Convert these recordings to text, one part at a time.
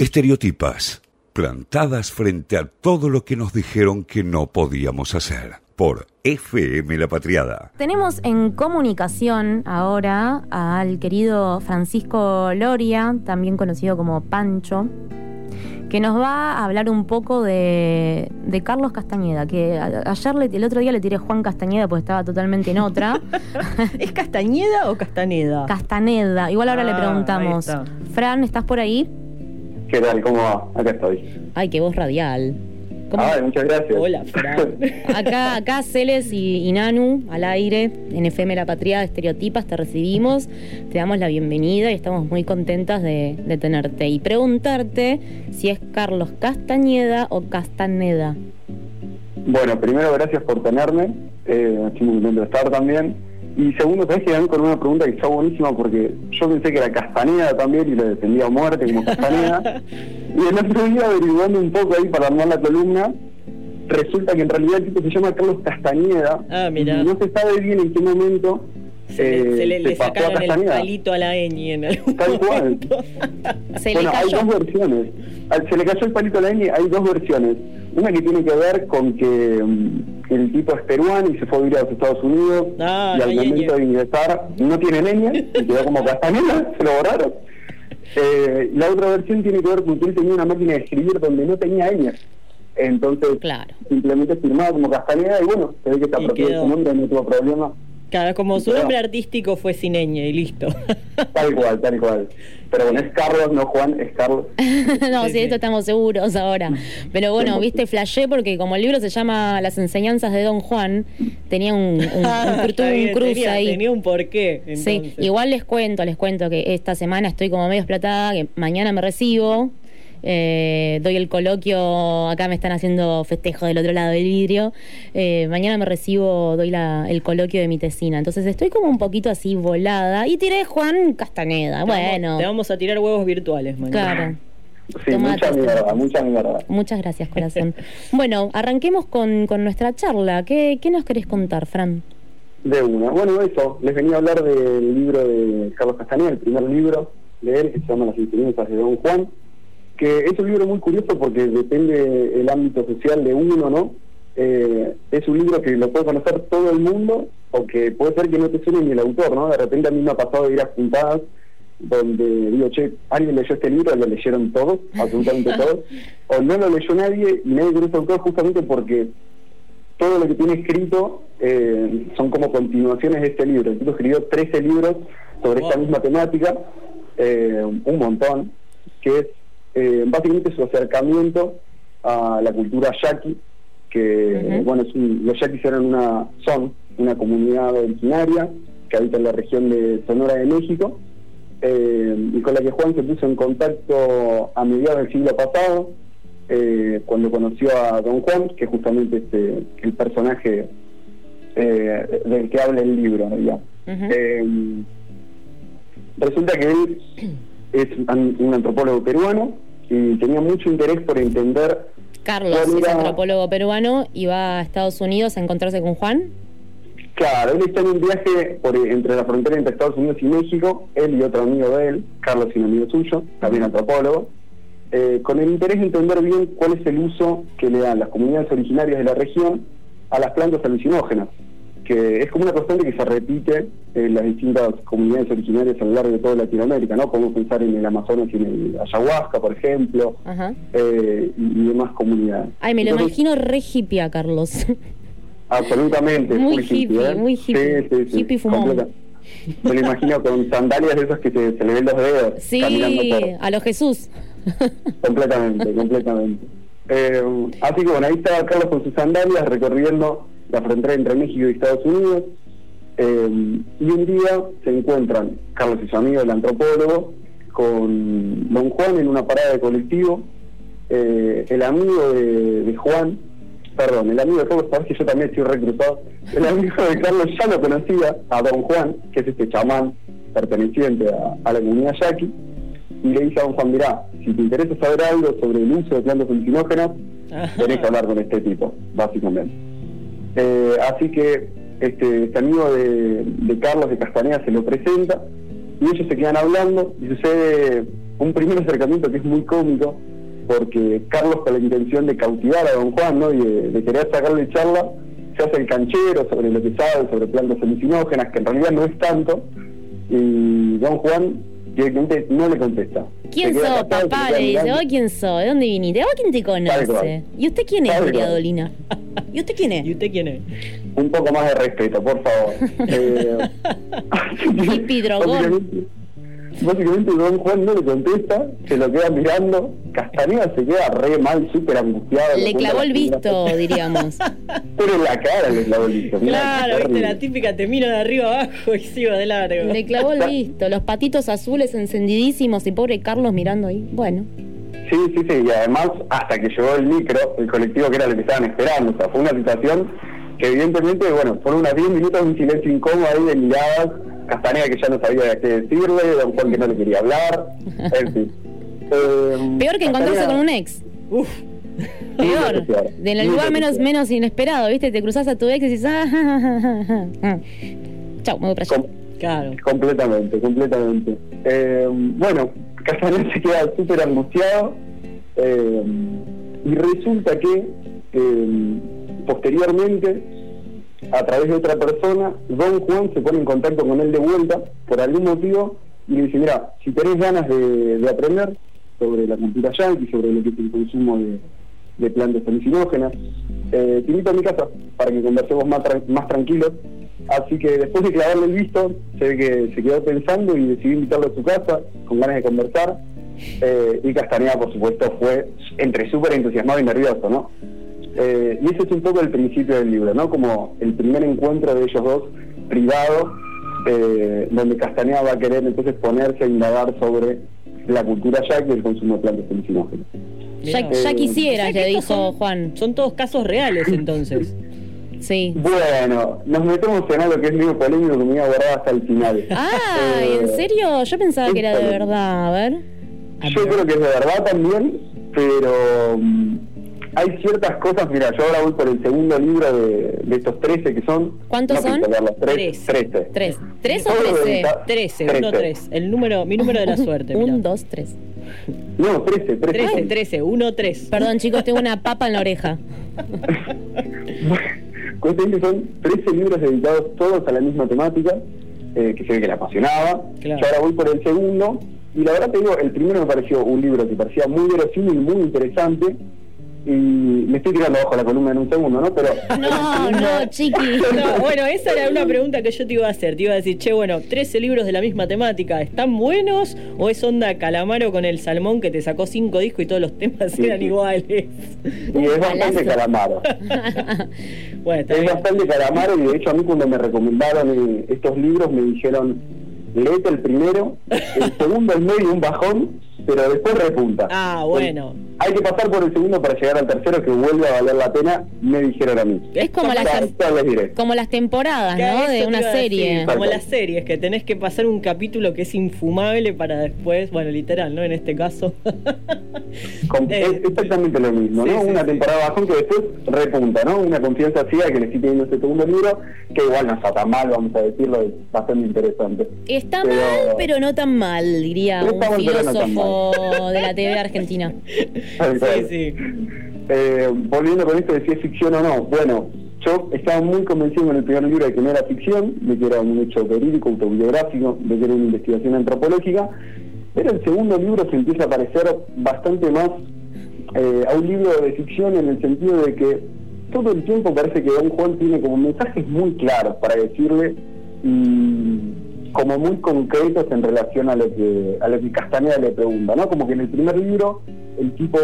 Estereotipas, plantadas frente a todo lo que nos dijeron que no podíamos hacer. Por FM La Patriada. Tenemos en comunicación ahora al querido Francisco Loria, también conocido como Pancho, que nos va a hablar un poco de, de Carlos Castañeda, que a- ayer, le- el otro día le tiré Juan Castañeda porque estaba totalmente en otra. ¿Es Castañeda o Castaneda? Castaneda, igual ahora le Ah, preguntamos. Fran, ¿estás por ahí? ¿Qué tal? ¿Cómo va? Acá estoy. Ay, qué voz radial. ¿Cómo- Ay, muchas gracias. Hola, Fran. Acá, acá Celes y, y Nanu al aire en FM La Patria de Estereotipas te recibimos, te damos la bienvenida y estamos muy contentas de, de tenerte y preguntarte si es Carlos Castañeda o Castaneda. bueno, primero, gracias por tenerme. Eh, estoy muy contento de estar también. Y segundo, sabes que dan con una pregunta que está buenísima porque yo pensé que era Castaneda también y lo defendía a muerte como Castaneda. y el otro día, averiguando un poco ahí para armar la columna, resulta que en realidad el tipo se llama Carlos Castañeda. Ah, mira. Y no se sabe bien en qué momento Se, le- eh, se le, le pasó a sacaron el palito a la ñ en algún Tal cual. Se bueno, le hay cayó. dos versiones. Se le cayó el palito a la ñ, hay dos versiones. Una que tiene que ver con que mm, el tipo es peruano y se fue a vivir a los Estados Unidos Ah, y al momento de ingresar no tiene leña y quedó como castanela, se lo borraron. Eh, la otra versión tiene que ver con que él tenía una máquina de escribir donde no tenía ñ. Entonces Claro. simplemente firmaba como Castaneda y bueno, se ve que se apropió de su nombre, no tuvo problema. Claro, como su nombre artístico fue sin ñ y listo. Tal cual, tal cual. Pero bueno, es Carlos, no Juan, es Carlos. no, Sí, sí, sí. esto estamos seguros ahora. Pero bueno, viste, flashé porque como el libro se llama Las enseñanzas de Don Juan, tenía un, un, un, Ah, un bien, cruce tenía, ahí. tenía un porqué. Sí, igual les cuento, les cuento que esta semana estoy como medio explotada, que mañana me recibo, eh, doy el coloquio, acá me están haciendo festejo del otro lado del vidrio, eh, mañana me recibo, doy la, el coloquio de mi tesina, entonces estoy como un poquito así volada y tiré Juan Castaneda, Te vamos- bueno, Te vamos a tirar huevos virtuales mañana. claro. Sí, Tomate, mucha tomate. mierda, mucha mierda. Muchas gracias, corazón. bueno, arranquemos con, con nuestra charla. ¿Qué, ¿Qué nos querés contar, Fran? De una. Bueno, eso. Les venía a hablar del libro de Carlos Castañeda, el primer libro de él, que se llama Las enseñanzas de Don Juan, que es un libro muy curioso porque depende el ámbito social de uno, ¿no? Eh, es un libro que lo puede conocer todo el mundo o que puede ser que no te suene ni el autor, ¿no? De repente a mí me ha pasado de ir a juntadas donde digo, che, alguien leyó este libro, lo leyeron todos, absolutamente todos, o no lo leyó nadie y nadie conoce autor justamente porque todo lo que tiene escrito eh, son como continuaciones de este libro. El tipo escribió 13 libros sobre esta misma temática, eh, un montón, que es eh, básicamente su acercamiento a la cultura yaqui, que bueno, un- los yaquis eran una, son una comunidad originaria que habita en la región de Sonora de México, eh, y con la que Juan se puso en contacto a mediados del siglo pasado, eh, cuando conoció a Don Juan, que es justamente este, el personaje del que habla el libro. digamos. Ujú. Eh, resulta que él es un antropólogo peruano y tenía mucho interés por entender Carlos es antropólogo peruano y va a Estados Unidos a encontrarse con Juan. Claro, él está en un viaje por, entre la frontera entre Estados Unidos y México, él y otro amigo de él, Carlos y un amigo suyo, también antropólogo, eh, con el interés de entender bien cuál es el uso que le dan las comunidades originarias de la región a las plantas alucinógenas, que es como una constante que se repite en las distintas comunidades originarias a lo largo de toda Latinoamérica, ¿no? Podemos pensar en el Amazonas y en el ayahuasca, por ejemplo, eh, y, y demás comunidades. Ay, me lo imagino re hippie a Carlos. Absolutamente. Muy hippie, ¿eh? muy hippie. Sí, sí, sí, Hippie fumón. Me lo imagino con sandalias de esas que se, se le ven los dedos. sí, por- a lo Jesús. Completamente, completamente. Eh, así que bueno, ahí estaba Carlos con sus sandalias recorriendo la frontera entre México y Estados Unidos. Eh, y un día se encuentran Carlos y su amigo, el antropólogo, con Don Juan en una parada de colectivo. Eh, el amigo de, de Juan, perdón, el amigo de Carlos, sabes que yo también estoy recruzado. El amigo de Carlos ya lo conocía, a Don Juan, que es este chamán perteneciente a, a la comunidad yaqui y le dice a don Juan, mirá, si te interesa saber algo sobre el uso de plantas alucinógenas, Ajá. tenés que hablar con este tipo, básicamente. Eh, así que este, este amigo de, de Carlos de Castaneda se lo presenta y ellos se quedan hablando y sucede un primer acercamiento que es muy cómico, porque Carlos con la intención de cautivar a don Juan, ¿no? Y de, de querer sacarle charla, se hace el canchero sobre lo que sabe, sobre plantas alucinógenas, que en realidad no es tanto, y don Juan directamente no le contesta. ¿Quién sos, papá? Le dice, mirando. ¿vos quién sos? ¿De dónde viniste? ¿Vos quién te conoce? ¿Y usted quién es, Tal cual. ¿Y usted quién ¿Y es? usted quién es? Un poco más de respeto, por favor. Eh, Hippie drogón. básicamente, Don Juan no le contesta, se lo queda mirando, Castaneda se queda re mal, súper angustiado. Le clavó la el visto, diríamos. Pero en la cara le clavó el visto. mirá, Claro, viste, la típica te miro de arriba abajo y sigo de largo. Le clavó el visto. Los patitos azules encendidísimos y pobre Carlos mirando ahí. Bueno. Sí, sí, sí, y además hasta que llegó el micro, el colectivo que era lo que estaban esperando, o sea, fue una situación que evidentemente, bueno, fueron unas 10 minutos de un silencio incómodo ahí de miradas, Castaneda que ya no sabía qué decirle, Don Juan que no le quería hablar, en fin. Eh, Peor que encontrarse con un ex. Uf, Peor. peor. De en el Mucho lugar menos, peor. menos inesperado, ¿viste? Te cruzas a tu ex y dices, ah, ja, ja, ja, ja, ja". Chau, me voy para allá. Com- claro. completamente, completamente. Eh, bueno, Castaneda se queda súper angustiado eh, y resulta que eh, posteriormente, a través de otra persona, Don Juan se pone en contacto con él de vuelta por algún motivo y le dice, mira, si tenés ganas de, de aprender sobre la cultura yankee, sobre lo que es el consumo de, plantas alucinógenas, eh, te invito a mi casa para que conversemos más tranquilos. Así que después de clavarle el visto, se ve que se quedó pensando y decidió invitarlo a su casa con ganas de conversar. Eh, y Castaneda, por supuesto, fue entre súper entusiasmado y nervioso, ¿no? Eh, y ese es un poco el principio del libro, ¿no? Como el primer encuentro de ellos dos, privado, eh, donde Castaneda va a querer entonces ponerse a indagar sobre la cultura yaqui y el consumo de plantas alucinógenas. Ya, ya quisieras, le dijo son- Juan. Son todos casos reales entonces. Sí. Bueno, nos metemos en algo que es medio polémico que me voy a guardar hasta el final. Ay, Eh, ¿en serio? Yo pensaba que era de verdad. A ver. Yo creo que es de verdad también, pero mm, hay ciertas cosas, mira, yo ahora voy por el segundo libro de, de estos 13 que son... ¿Cuántos no son? leerlos, tres, Trece. 13. ¿Tres? ¿Tres o Todo trece? dedicado- 13, 1, 3. El número, mi número de la suerte. mirá. Un, dos, tres. No, 13, 13. 13, 13, 1, 3. Perdón, chicos, tengo una papa en la oreja. Cuenten que son 13 libros dedicados todos a la misma temática, eh, que se ve que le apasionaba. Claro. Yo ahora voy por el segundo, y la verdad te digo, el primero me pareció un libro que parecía muy verosímil, muy interesante, y me estoy tirando abajo la columna en un segundo, ¿no? Pero No, no, chiqui. No, bueno, esa era una pregunta que yo te iba a hacer. Te iba a decir, che, bueno, 13 libros de la misma temática, ¿están buenos? ¿O es onda Calamaro con el salmón que te sacó 5 discos y todos los temas Sí, eran sí. iguales? y es bastante calamaro. Bueno, está Es bien. bastante calamaro y de hecho a mí cuando me recomendaron eh, estos libros me dijeron, léete el primero, el segundo es medio un bajón, pero después repunta. Ah, bueno. Hay que pasar por el segundo para llegar al tercero que vuelve a valer la pena, me dijeron a mí. Es como las, como las temporadas, ¿no? De una serie. como las series, que tenés que pasar un capítulo que es infumable para después, bueno, literal, ¿no? En este caso. Com- Eh, es exactamente lo mismo, sí, ¿no? sí, una sí. temporada bajón que después repunta, ¿no? Una confianza ciega que le estoy teniendo este segundo libro, que igual no está tan mal, vamos a decirlo, es bastante interesante. Está Pero- mal, pero no tan mal, diría un no filósofo de la TV argentina. sí, sí. Eh, volviendo con esto de si es ficción o no, bueno, yo estaba muy convencido en el primer libro de que no era ficción, de que era un hecho verídico, autobiográfico, de que era una investigación antropológica, pero el segundo libro se empieza a parecer bastante más eh, a un libro de ficción en el sentido de que todo el tiempo parece que Don Juan tiene como mensajes muy claros para decirle y como muy concretos en relación a lo que a lo que Castaneda le pregunta, ¿no? Como que en el primer libro el tipo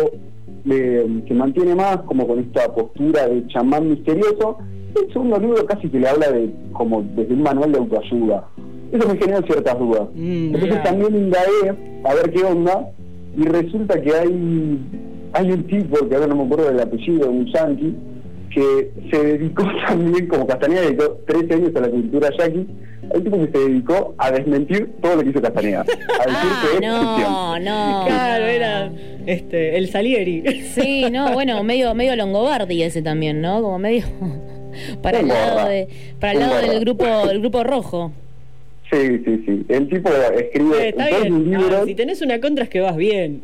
le- se mantiene más como con esta postura de chamán misterioso. El segundo libro casi que le habla de como desde un manual de autoayuda. Eso me genera ciertas dudas. Mm, Entonces también indagué a ver qué onda y resulta que hay hay un tipo que ahora no me acuerdo del apellido, un yankee, que se dedicó también, como Castaneda dedicó 13 años a la cultura yaqui, hay un tipo que se dedicó a desmentir todo lo que hizo Castaneda. A decir Ah, que es no, ficción. no. Claro, era este, el Salieri. Sí, no, bueno, medio, medio Longobardi ese también, ¿no? Como medio para el lado de, para el lado del grupo, del grupo rojo. Sí, Sí, sí. El tipo escribe Eh, está todos sus libros. Ah, si tenés una contra es que vas bien.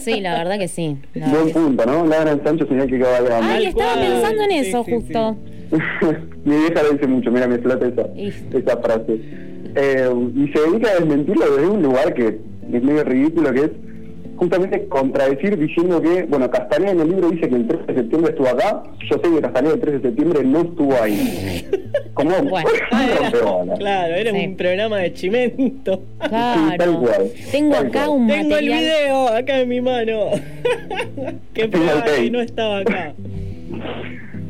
Sí, la verdad que sí. Buen punto, ¿no? Ladran Sancho señal que cabalgan. Ay, Tal estaba cual. pensando en Sí, eso sí, justo. Mi vieja lo dice mucho, mira, me flota esa, frase. Eh, y se dedica a desmentirlo desde un lugar que es medio ridículo, que es justamente contradecir diciendo que, bueno, Castaneda en el libro dice que el 3 de septiembre estuvo acá, yo sé que Castaneda el 3 de septiembre no estuvo ahí. Como Bueno. Era- claro, era Sí. un programa de chimento. Claro. tal cual, Tengo tal acá cual. un Tengo el video acá en mi mano. que ok. que no estaba acá.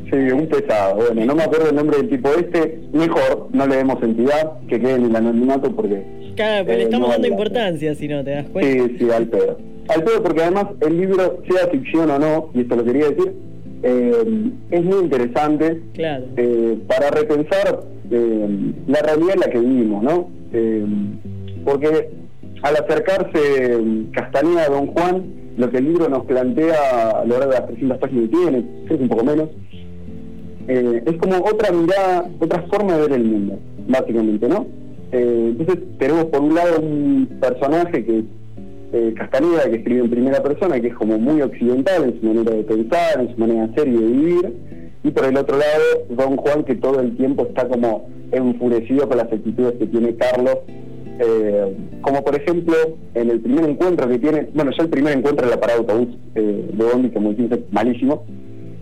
Sí, un pesado. Bueno, no me acuerdo el nombre del tipo este. Mejor, no le demos entidad, que quede en el anonimato porque... Claro, pero Eh, le estamos no dando importancia si no te das cuenta. Sí, sí, al pedo. Al pedo porque además el libro, sea ficción o no, y esto lo quería decir, eh, es muy interesante Claro. eh, para repensar la realidad en la que vivimos, ¿no? Porque al acercarse Castaneda a Don Juan, lo que el libro nos plantea a lo largo de las 300 páginas que tiene, que un poco menos, eh, es como otra mirada, otra forma de ver el mundo, básicamente, ¿no? Eh, entonces tenemos por un lado un personaje que es eh, Castaneda, que escribe en primera persona, que es como muy occidental en su manera de pensar, en su manera de ser y de vivir, y por el otro lado Don Juan, que todo el tiempo está como enfurecido con las actitudes que tiene Carlos, eh, como por ejemplo en el primer encuentro que tiene, bueno, ya el primer encuentro en la parada de autobús de Bondi, como dice, es malísimo,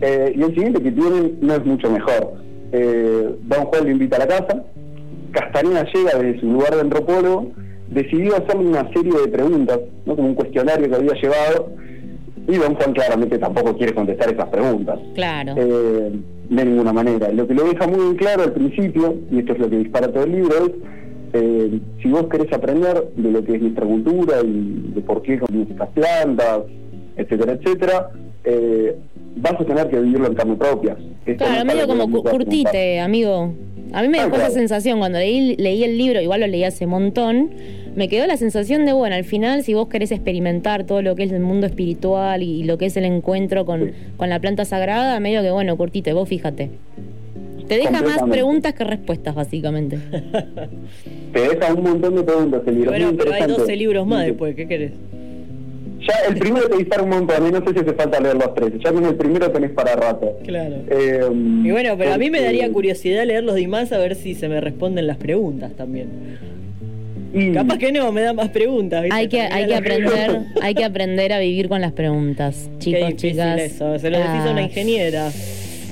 eh, y el siguiente que tienen no es mucho mejor. Eh, Don Juan lo invita a la casa, Castaneda llega desde su lugar de antropólogo, decidió hacerle una serie de preguntas, ¿no? como un cuestionario que había llevado, y Don Juan claramente tampoco quiere contestar esas preguntas. Claro. Eh, de ninguna manera. Lo que lo deja muy en claro al principio, y esto es lo que dispara todo el libro, es eh, si vos querés aprender de lo que es nuestra cultura y de por qué comemos estas plantas, etcétera, etcétera, eh, vas a tener que vivirlo en carne propia. Esto Claro, no medio como curtite, amigo. A mí me dejó esa sensación cuando leí, leí el libro, igual lo leí hace montón, me quedó la sensación de, bueno, al final si vos querés experimentar todo lo que es el mundo espiritual y, lo que es el encuentro con, Sí. con la planta sagrada, medio que, bueno, curtite, vos fíjate. Te deja más preguntas que respuestas, básicamente. Te deja un montón de preguntas el libro. Bueno, pero hay interesante. 12 libros más después, ¿qué querés? Ya el primero te dispara un montón, y no sé si hace falta leer los tres. Ya con el primero tenés para rato. Claro. Eh, Y bueno, pero a mí me daría curiosidad leer los demás a ver si se me responden las preguntas también. Capaz que no, me da más preguntas. ¿viste? Hay que, hay que aprender, hay que aprender a vivir con las preguntas, Qué chicos, difícil chicas. eso, se lo decís a una Ah. ingeniera.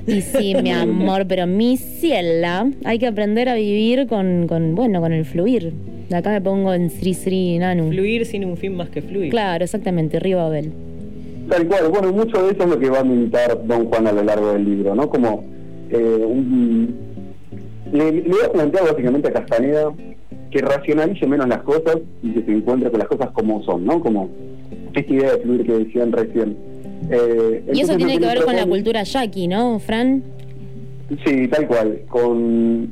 Y sí, mi amor, pero mi ciela, hay que aprender a vivir con, con, bueno, con el fluir. De acá me pongo en Sri Sri Nanu. Fluir sin un fin más que fluir. Claro, exactamente, Río Babel. Tal cual, bueno, mucho de eso es lo que va a militar Don Juan a lo largo del libro, ¿no? Como eh, un- le, le voy a plantear básicamente a Castaneda que racionalice menos las cosas y que se encuentre con las cosas como son, ¿no? Como esta idea de fluir que decían recién. Eh, Y eso tiene que ver con la cultura yaqui, ¿no, Fran? Sí, tal cual, con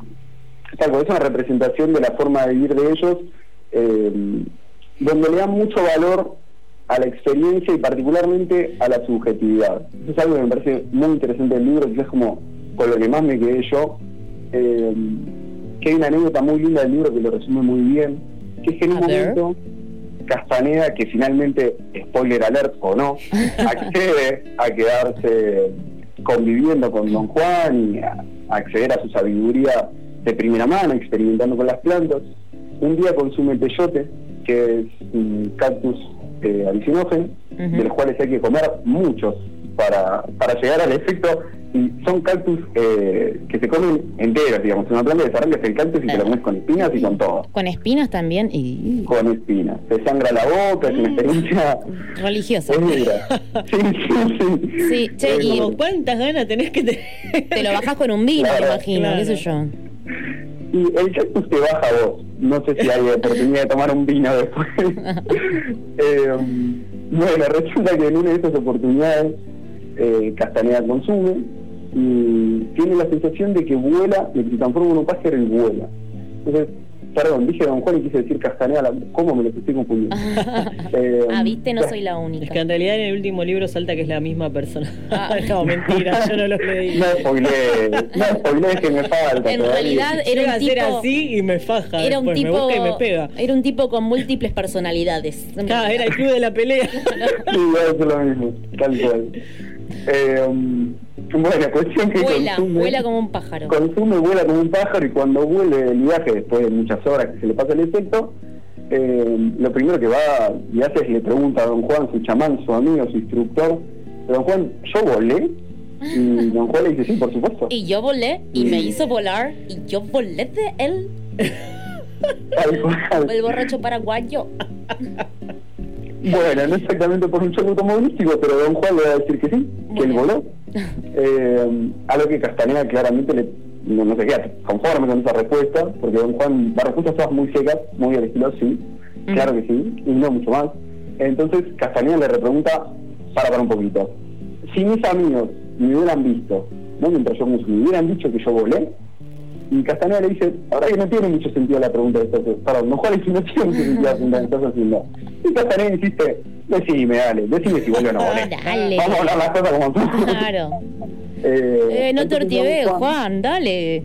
tal cual, es una representación de la forma de vivir de ellos, eh, donde le dan mucho valor a la experiencia y particularmente a la subjetividad. Eso es algo que me parece muy interesante del libro, que es como con lo que más me quedé yo, eh, que hay una anécdota muy linda del libro que lo resume muy bien, que es que en un ver. Castaneda, que finalmente, spoiler alert o no, accede a quedarse conviviendo con Don Juan y a, acceder a su sabiduría de primera mano, experimentando con las plantas. Un día consume peyote, que es un cactus eh, alucinógeno, Ujú. de los cuales hay que comer muchos para, para llegar al efecto. Y son cactus eh, que se comen enteros, digamos. Una planta desarrollas el cactus y te lo comes con espinas y con todo. Con espinas también y Con espinas. Te sangra la boca, es una experiencia. religiosa. Es dura. Sí, sí, sí. Sí, che, y- Como, ¿Cuántas ganas tenés que tener? Te lo bajás con un vino, Claro, me imagino, claro. qué sé yo. Y el cactus te baja a vos. No sé si hay oportunidad de tomar un vino después. Eh, bueno, resulta que en una de esas oportunidades eh, Castaneda consume y tiene la sensación de que vuela, de que se transforma en un pájaro y vuela. Entonces, Perdón, dije Don Juan y quise decir Castaneda, ¿cómo me lo estoy confundiendo? eh, ah, viste, no soy la única. Es que en realidad en el último libro salta que es la misma persona. Ah. no, mentira, yo no lo leí. No spoileé, no spoileé que me falta. En realidad era un tipo... así y me faja, era un tipo, me y me pega. Era un tipo con múltiples personalidades. Era el club de la pelea. sí, es lo mismo, tal cual. Eh, um, bueno, cuestión que vuela, vuela como un pájaro. Consume, vuela como un pájaro y cuando vuelve el viaje, después de muchas horas que se le pasa el efecto, eh, lo primero que va y hace es le pregunta a don Juan, su chamán, su amigo, su instructor, don Juan, ¿yo volé? Y don Juan le dice, sí, por supuesto. Y yo volé y, me hizo volar y yo volé de él. el borracho paraguayo. Bueno, no exactamente por un choque automovilístico, pero don Juan le va a decir que sí, que él voló. Eh, a lo que Castaneda claramente le, no, se queda conforme con esa respuesta, porque don Juan, la respuesta estaba muy seca, muy al estilo sí, claro que sí, y no mucho más. Entonces Castaneda le repregunta, para para un poquito. Si mis amigos me hubieran visto, ¿no? mientras yo me hubieran dicho que yo volé, y Castaneda le dice, ahora que no tiene mucho sentido la pregunta de esto, perdón, no cuál es no tiene mucho sentido la pregunta que estás haciendo. Y Castaneda insiste, decime, dale, decime si vuelve o no dale. Vamos a hablar las cosas como tú. Claro. eh, eh, no te ortives, Juan, dale.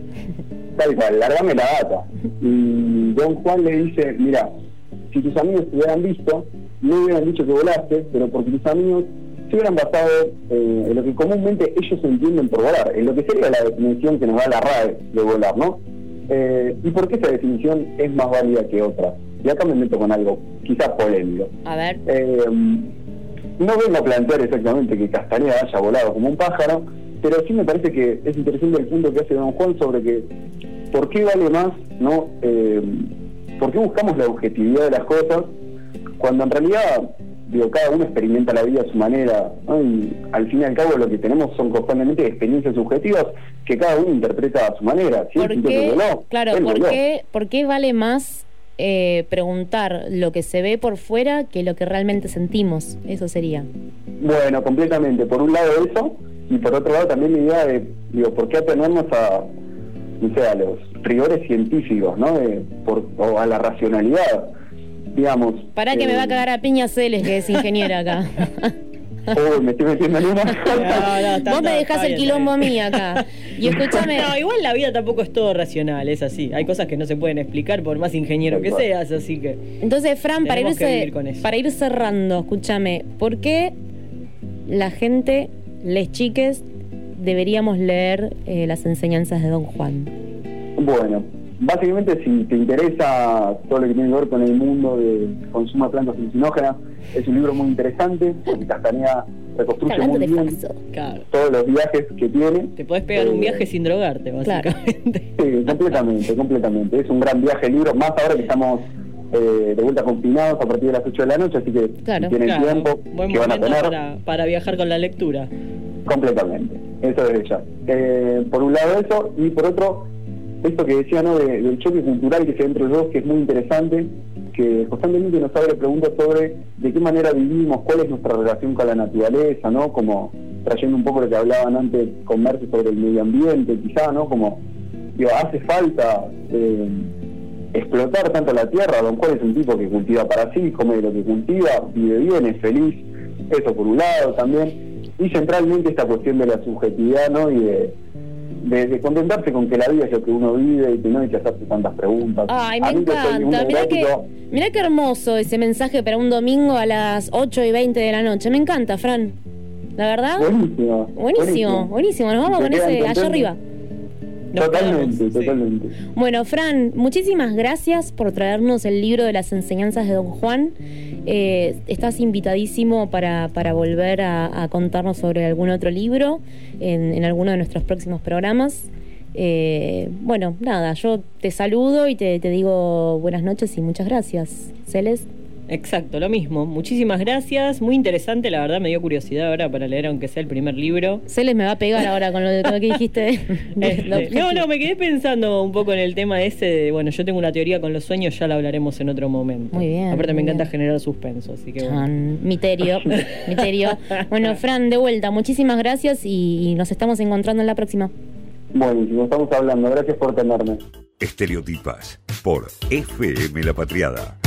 Tal cual, largame la data. Y don Juan le dice, mira, si tus amigos te hubieran visto, no hubieran dicho que volaste, pero porque tus amigos se hubieran basado eh, en lo que comúnmente ellos entienden por volar, en lo que sería la definición que nos da la RAE de volar, ¿no? Eh, ¿Y por qué esa definición es más válida que otra? Y acá me meto con algo quizás polémico. A ver. Eh, no vengo a plantear exactamente que Castañeda haya volado como un pájaro, pero sí me parece que es interesante el punto que hace don Juan sobre que por qué vale más, ¿no? ¿Por qué buscamos la objetividad de las cosas cuando en realidad digo, cada uno experimenta la vida a su manera, y al fin y al cabo lo que tenemos son constantemente experiencias subjetivas que cada uno interpreta a su manera. ¿Por qué, claro, ¿por qué, vale más eh, preguntar lo que se ve por fuera que lo que realmente sentimos? Eso sería. Bueno, completamente. Por un lado eso, y por otro lado también la idea de, digo, ¿por qué atenernos a, no sé, a los rigores científicos, ¿no? por, o a la racionalidad? Digamos. Para que me va a eh, cagar a piña Celes, que es ingeniera acá. Uy, me estoy metiendo en una. Vos me dejás el quilombo a mí acá. Y escúchame. No, igual la vida tampoco es todo racional, es así. Hay cosas que no se pueden explicar por más ingeniero que seas, así que. Entonces, Fran, para ir, para ir cerrando, escúchame, ¿por qué la gente, les chiques, deberíamos leer eh, las enseñanzas de Don Juan? Bueno, básicamente si te interesa todo lo que tiene que ver con el mundo de consumo de plantas alucinógenas, es un libro muy interesante, porque Castanea reconstruye muy bien todos los viajes que tiene. Te puedes pegar un eh, viaje sin drogarte, básicamente. Sí, completamente, completamente. Es un gran viaje el libro, más ahora que estamos eh, de vuelta confinados a partir de las 8 de la noche, así que tienen tiempo que van a tener. Para, para, viajar con la lectura. Completamente, eso es ya. Eh, por un lado eso, y por otro esto que decía, ¿no? del choque cultural que se entre los dos, que es muy interesante, que constantemente nos abre preguntas sobre de qué manera vivimos, cuál es nuestra relación con la naturaleza, ¿no? Como trayendo un poco lo que hablaban antes con Merce sobre el medio ambiente, quizá, ¿no? Como, digo, hace falta eh, explotar tanto la tierra, don Juan es un tipo que cultiva para sí, come lo que cultiva, vive bien, es feliz, eso por un lado también, y centralmente esta cuestión de la subjetividad, ¿no? Y de de, contentarse con que la vida es lo que uno vive y que no hay que hacerse tantas preguntas. Ay, me encanta. Mira que, mira qué hermoso ese mensaje para un domingo a las 8 y 20 de la noche. Me encanta, Fran. La verdad. Buenísimo. Buenísimo, buenísimo. Nos vamos con ese allá arriba. Totalmente, totalmente. Bueno, Fran, muchísimas gracias por traernos el libro de las enseñanzas de Don Juan. Eh, estás invitadísimo para, para volver a, contarnos sobre algún otro libro en, alguno de nuestros próximos programas. Eh, bueno, nada, yo te saludo y te, te digo buenas noches y muchas gracias. Celeste. Exacto, lo mismo. Muchísimas gracias. Muy interesante, la verdad me dio curiosidad ahora para leer aunque sea el primer libro. Se les me va a pegar ahora con lo, que dijiste. Este, no, no, me quedé pensando un poco en el tema ese de, bueno, yo tengo una teoría con los sueños, ya la hablaremos en otro momento. Muy bien. Aparte me encanta generar suspenso, así que bueno. Miterio, miterio. Bueno, Fran, de vuelta, muchísimas gracias y, nos estamos encontrando en la próxima. Buenísimo, estamos hablando. Gracias por tenerme. Estereotipas por FM La Patriada.